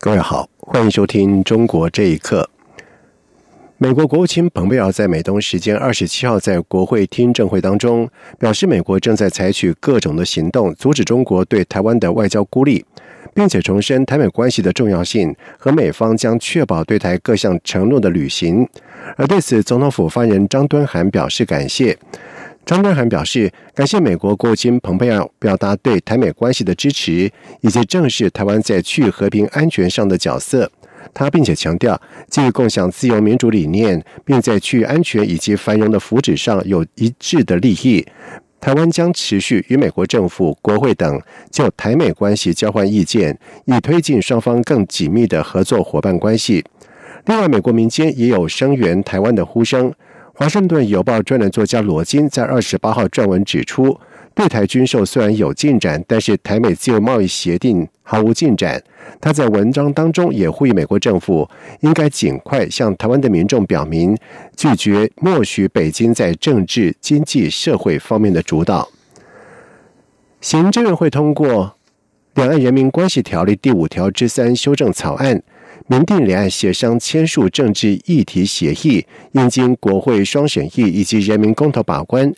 各位好，欢迎收听《中国这一刻》。美国国务卿蓬佩奥在美东时间二十七号在国会听证会当中表示，美国正在采取各种的行动，阻止中国对台湾的外交孤立，并且重申台美关系的重要性和美方将确保对台各项承诺的履行。而对此，总统府发言人张敦涵表示感谢。张敦涵表示，感谢美国国务卿蓬佩奥表达对台美关系的支持，以及正视台湾在区域和平安全上的角色。他并且强调，基于共享自由民主理念，并在区域安全以及繁荣的福祉上有一致的利益，台湾将持续与美国政府、国会等就台美关系交换意见，以推进双方更紧密的合作伙伴关系。另外，美国民间也有声援台湾的呼声。华盛顿邮报专栏作家罗金在二十八号撰文指出，对台军售虽然有进展，但是台美自由贸易协定毫无进展。他在文章当中也呼吁美国政府应该尽快向台湾的民众表明，拒绝默许北京在政治、经济、社会方面的主导。行政院会通过《两岸人民关系条例》第五条之三修正草案。民定两岸协商签署政治议题协议，应经国会双审议以及人民公投把关。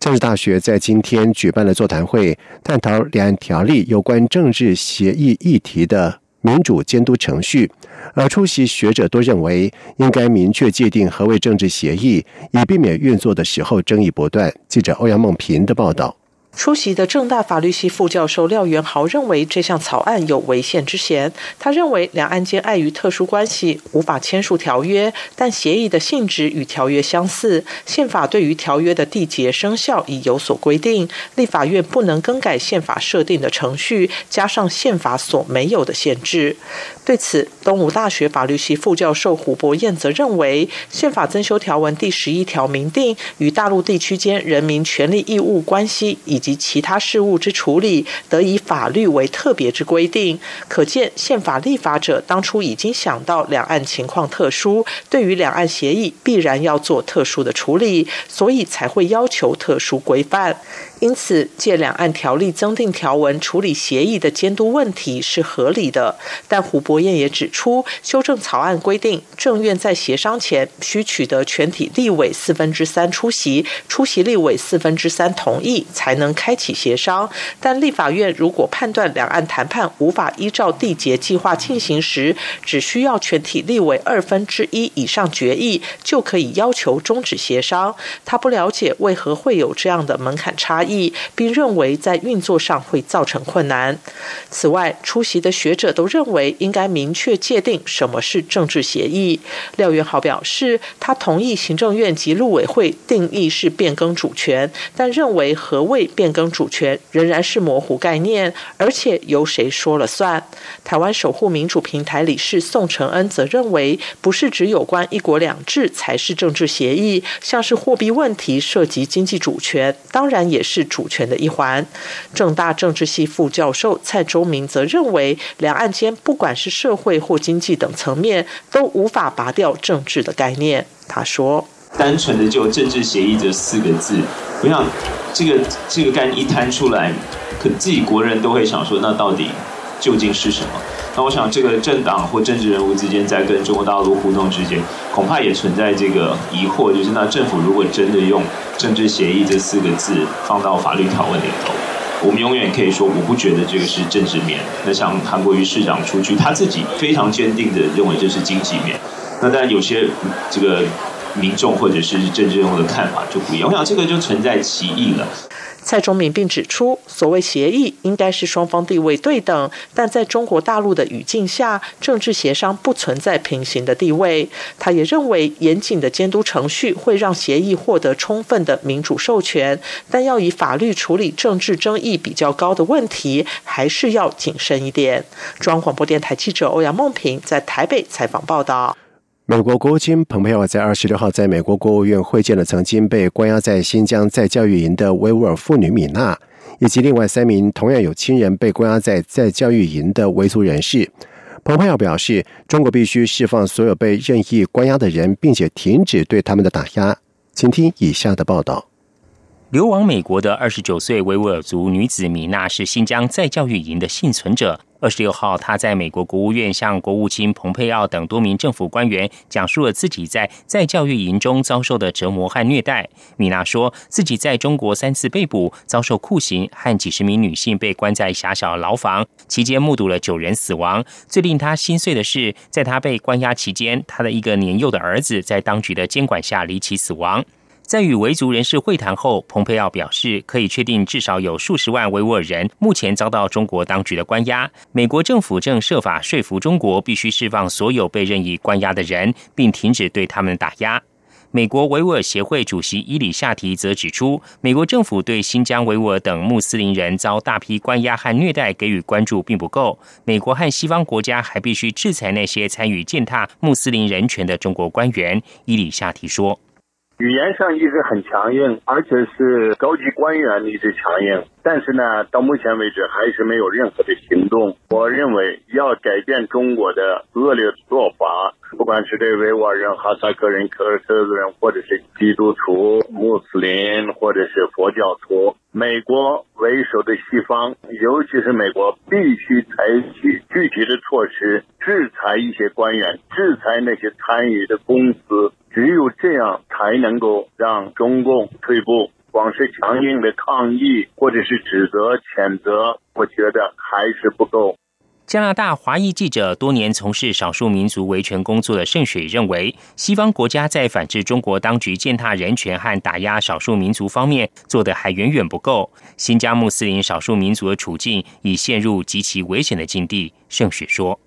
政治大学在今天举办了座谈会，探讨两岸条例有关政治协议议题的民主监督程序。而出席学者都认为，应该明确界定何为政治协议，以避免运作的时候争议不断。记者欧阳梦平的报道。出席的正大法律系副教授廖元豪认为，这项草案有违宪之嫌。他认为，两岸间碍于特殊关系无法签署条约，但协议的性质与条约相似。宪法对于条约的缔结生效已有所规定，立法院不能更改宪法设定的程序，加上宪法所没有的限制。对此，东吴大学法律系副教授胡博彦则认为，宪法增修条文第十一条明定，与大陆地区间人民权利义务关系以及其他事务之处理，得以法律为特别之规定。可见，宪法立法者当初已经想到两岸情况特殊，对于两岸协议必然要做特殊的处理，所以才会要求特殊规范。因此，借两岸条例增订条文处理协议的监督问题是合理的。但胡博彦也指出，修正草案规定，政院在协商前需取得全体立委四分之三出席，出席立委四分之三同意，才能开启协商。但立法院如果判断两岸谈判无法依照缔结计划进行时，只需要全体立委二分之一以上决议，就可以要求终止协商。他不了解为何会有这样的门槛差异。并认为在运作上会造成困难。此外，出席的学者都认为应该明确界定什么是政治协议。廖元豪表示，他同意行政院及陆委会定义是变更主权，但认为何谓变更主权仍然是模糊概念，而且由谁说了算。台湾守护民主平台理事宋承恩则认为，不是只有关一国两制才是政治协议，像是货币问题涉及经济主权，当然也是。是主权的一环，正大政治系副教授蔡周明则认为，两岸间不管是社会或经济等层面，都无法拔掉政治的概念。他说：“单纯的就政治协议这四个字，我想这个这个概念一摊出来，可自己国人都会想说，那到底究竟是什么？那我想，这个政党或政治人物之间在跟中国大陆互动之间，恐怕也存在这个疑惑，就是那政府如果真的用政治协议这四个字放到法律条文里头，我们永远可以说，我不觉得这个是政治面。那像韩国瑜市长出去，他自己非常坚定的认为这是经济面。那当然有些这个民众或者是政治人物的看法就不一样。我想这个就存在歧义了。蔡中明并指出，所谓协议应该是双方地位对等，但在中国大陆的语境下，政治协商不存在平行的地位。他也认为，严谨的监督程序会让协议获得充分的民主授权，但要以法律处理政治争议比较高的问题，还是要谨慎一点。中央广播电台记者欧阳梦平在台北采访报道。美国国务卿蓬佩奥在二十六号在美国国务院会见了曾经被关押在新疆在教育营的维吾尔妇女米娜，以及另外三名同样有亲人被关押在在教育营的维族人士。蓬佩奥表示，中国必须释放所有被任意关押的人，并且停止对他们的打压。请听以下的报道。流亡美国的二十九岁维吾尔族女子米娜是新疆在教育营的幸存者。二十六号，她在美国国务院向国务卿蓬佩奥等多名政府官员讲述了自己在在教育营中遭受的折磨和虐待。米娜说自己在中国三次被捕，遭受酷刑，和几十名女性被关在狭小牢房，期间目睹了九人死亡。最令她心碎的是，在她被关押期间，她的一个年幼的儿子在当局的监管下离奇死亡。在与维族人士会谈后，蓬佩奥表示，可以确定至少有数十万维吾尔人目前遭到中国当局的关押。美国政府正设法说服中国必须释放所有被任意关押的人，并停止对他们打压。美国维吾尔协会主席伊里夏提则指出，美国政府对新疆维吾尔等穆斯林人遭大批关押和虐待给予关注并不够。美国和西方国家还必须制裁那些参与践踏穆斯林人权的中国官员。伊里夏提说。语言上一直很强硬，而且是高级官员一直强硬，但是呢，到目前为止还是没有任何的行动。我认为要改变中国的恶劣做法，不管是对维吾尔人、哈萨克人、克尔克族人，或者是基督徒、穆斯林，或者是佛教徒，美国为首的西方，尤其是美国，必须采取具体的措施，制裁一些官员，制裁那些参与的公司。只有这样，才能够让中共退步。光是强硬的抗议或者是指责、谴责，我觉得还是不够。加拿大华裔记者、多年从事少数民族维权工作的盛水认为，西方国家在反制中国当局践踏人权和打压少数民族方面做的还远远不够。新疆穆斯林少数民族的处境已陷入极其危险的境地。盛水说。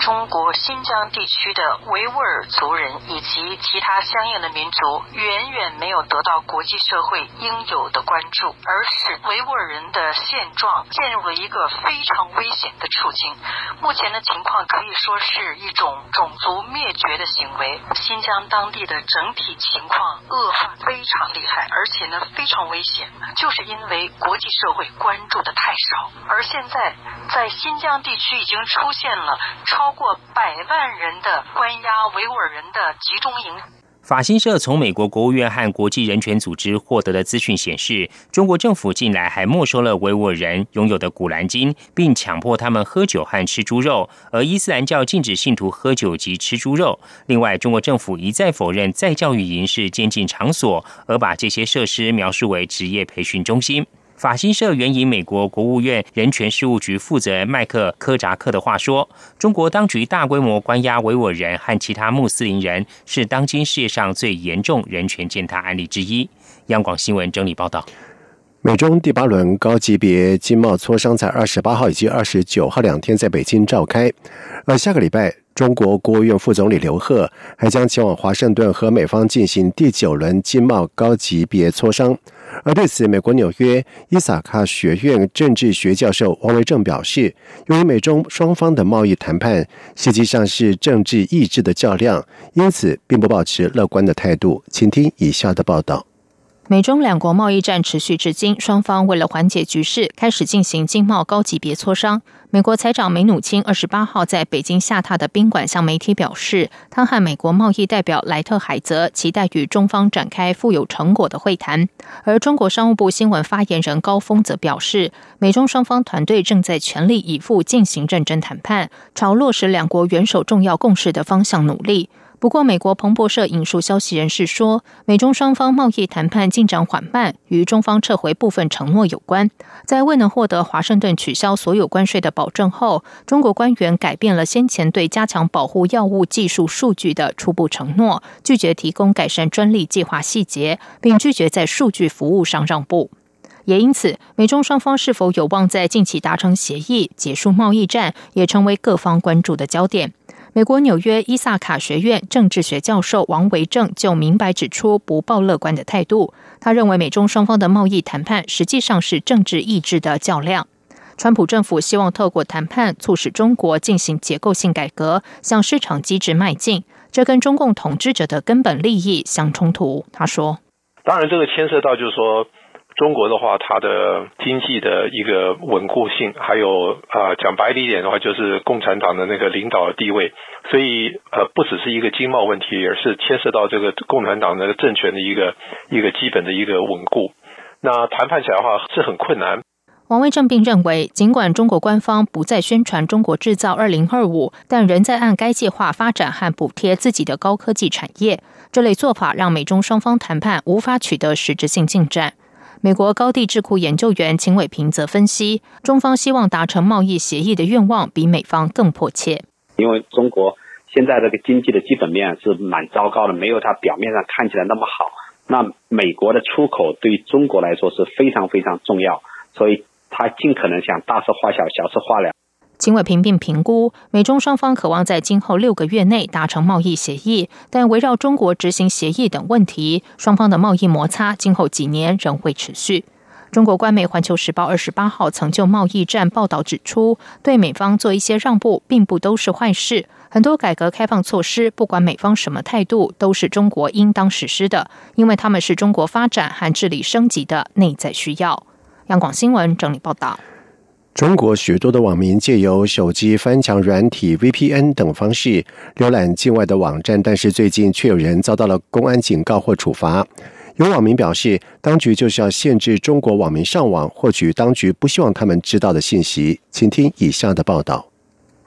中国新疆地区的维吾尔族人以及其他相应的民族，远远没有得到国际社会应有的关注，而使维吾尔人的现状陷入了一个非常危险的处境。目前的情况可以说是一种种族灭绝的行为。新疆当地的整体情况恶化非常厉害，而且呢非常危险，就是因为国际社会关注的太少。而现在在新疆地区已经出现了超。超过百万人的关押维吾尔人的集中营。法新社从美国国务院和国际人权组织获得的资讯显示，中国政府近来还没收了维吾尔人拥有的古兰经，并强迫他们喝酒和吃猪肉。而伊斯兰教禁止信徒喝酒及吃猪肉。另外，中国政府一再否认在教育营是监禁场所，而把这些设施描述为职业培训中心。法新社援引美国国务院人权事务局负责人麦克科扎克的话说：“中国当局大规模关押维吾尔人和其他穆斯林人，是当今世界上最严重人权践踏案例之一。”央广新闻整理报道。美中第八轮高级别经贸磋商在二十八号以及二十九号两天在北京召开，而下个礼拜。中国国务院副总理刘鹤还将前往华盛顿和美方进行第九轮经贸高级别磋商。而对此，美国纽约伊萨卡学院政治学教授王维正表示，由于美中双方的贸易谈判实际上是政治意志的较量，因此并不保持乐观的态度。请听以下的报道。美中两国贸易战持续至今，双方为了缓解局势，开始进行经贸高级别磋商。美国财长梅努钦二十八号在北京下榻的宾馆向媒体表示，他和美国贸易代表莱特海泽期待与中方展开富有成果的会谈。而中国商务部新闻发言人高峰则表示，美中双方团队正在全力以赴进行认真谈判，朝落实两国元首重要共识的方向努力。不过，美国彭博社引述消息人士说，美中双方贸易谈判进展缓慢，与中方撤回部分承诺有关。在未能获得华盛顿取消所有关税的保证后，中国官员改变了先前对加强保护药物技术数据的初步承诺，拒绝提供改善专利计划细节，并拒绝在数据服务上让步。也因此，美中双方是否有望在近期达成协议，结束贸易战，也成为各方关注的焦点。美国纽约伊萨卡学院政治学教授王维正就明白指出不抱乐观的态度。他认为，美中双方的贸易谈判实际上是政治意志的较量。川普政府希望透过谈判促使中国进行结构性改革，向市场机制迈进，这跟中共统治者的根本利益相冲突。他说：“当然，这个牵涉到就是说。”中国的话，它的经济的一个稳固性，还有啊，讲白一点的话，就是共产党的那个领导地位。所以，呃，不只是一个经贸问题，而是牵涉到这个共产党的政权的一个一个基本的一个稳固。那谈判起来的话是很困难。王卫正并认为，尽管中国官方不再宣传“中国制造二零二五”，但仍在按该计划发展和补贴自己的高科技产业。这类做法让美中双方谈判无法取得实质性进展。美国高地智库研究员秦伟平则分析，中方希望达成贸易协议的愿望比美方更迫切。因为中国现在这个经济的基本面是蛮糟糕的，没有它表面上看起来那么好。那美国的出口对中国来说是非常非常重要，所以他尽可能想大事化小，小事化了。秦伟平并评估，美中双方渴望在今后六个月内达成贸易协议，但围绕中国执行协议等问题，双方的贸易摩擦今后几年仍会持续。中国官媒《环球时报》二十八号曾就贸易战报道指出，对美方做一些让步，并不都是坏事。很多改革开放措施，不管美方什么态度，都是中国应当实施的，因为他们是中国发展和治理升级的内在需要。央广新闻整理报道。中国许多的网民借由手机翻墙软体 VPN 等方式浏览境外的网站，但是最近却有人遭到了公安警告或处罚。有网民表示，当局就是要限制中国网民上网，获取当局不希望他们知道的信息。请听以下的报道：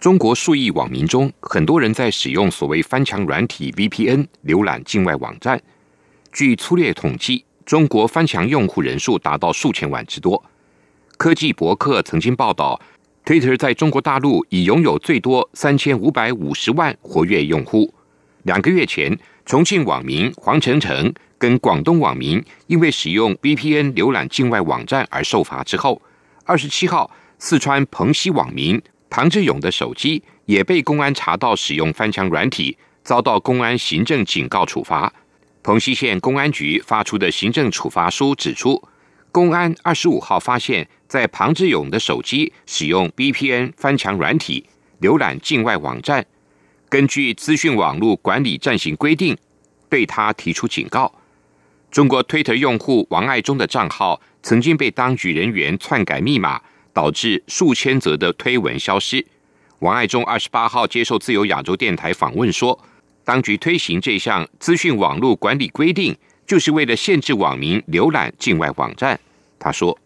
中国数亿网民中，很多人在使用所谓翻墙软体 VPN 浏览境外网站。据粗略统计，中国翻墙用户人数达到数千万之多。科技博客曾经报道，Twitter 在中国大陆已拥有最多三千五百五十万活跃用户。两个月前，重庆网民黄晨晨跟广东网民因为使用 VPN 浏览境外网站而受罚之后，二十七号，四川蓬溪网民唐志勇的手机也被公安查到使用翻墙软体，遭到公安行政警告处罚。蓬溪县公安局发出的行政处罚书指出，公安二十五号发现。在庞志勇的手机使用 VPN 翻墙软体浏览境外网站，根据资讯网络管理暂行规定，对他提出警告。中国 Twitter 用户王爱忠的账号曾经被当局人员篡改密码，导致数千则的推文消失。王爱忠二十八号接受自由亚洲电台访问说，当局推行这项资讯网络管理规定，就是为了限制网民浏览境外网站。他说。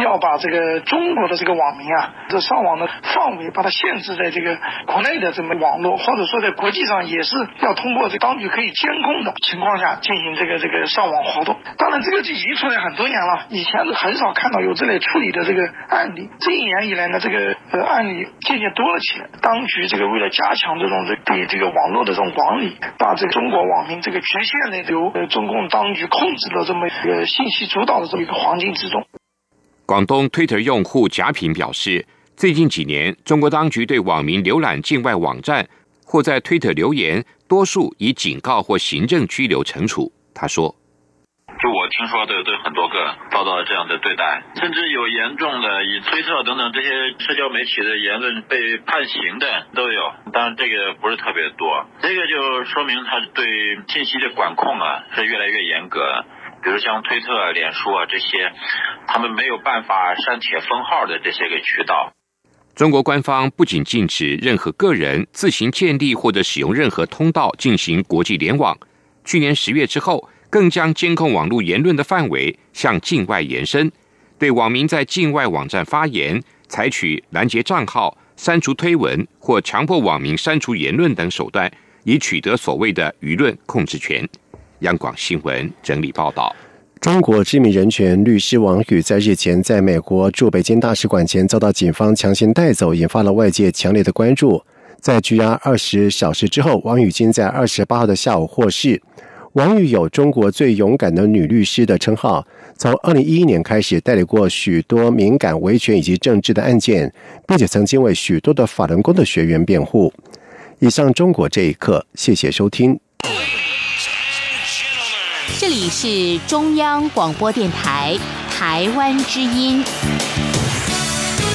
要把这个中国的这个网民啊，这上网的范围把它限制在这个国内的这么网络，或者说在国际上也是要通过这当局可以监控的情况下进行这个这个上网活动。当然，这个已经出来很多年了，以前是很少看到有这类处理的这个案例。这一年以来呢，这个呃案例渐渐多了起来。当局这个为了加强这种对这个网络的这种管理，把这个中国网民这个局限在由中共当局控制的这么一个信息主导的这么一个环境之中。广东 Twitter 用户贾平表示，最近几年，中国当局对网民浏览境外网站或在 Twitter 留言，多数以警告或行政拘留惩处。他说：“就我听说的，都很多个遭到了这样的对待，甚至有严重的以推特等等这些社交媒体的言论被判刑的都有。当然，这个不是特别多，这个就说明他对信息的管控啊是越来越严格。”比如像推特、脸书啊这些，他们没有办法删帖封号的这些个渠道。中国官方不仅禁止任何个人自行建立或者使用任何通道进行国际联网，去年十月之后，更将监控网络言论的范围向境外延伸，对网民在境外网站发言，采取拦截账号、删除推文或强迫网民删除言论等手段，以取得所谓的舆论控制权。央广新闻整理报道：中国知名人权律师王宇在日前在美国驻北京大使馆前遭到警方强行带走，引发了外界强烈的关注。在拘押二十小时之后，王宇今在二十八号的下午获释。王宇有“中国最勇敢的女律师”的称号，从二零一一年开始代理过许多敏感维权以及政治的案件，并且曾经为许多的法轮功的学员辩护。以上中国这一刻，谢谢收听。这里是中央广播电台台湾之音。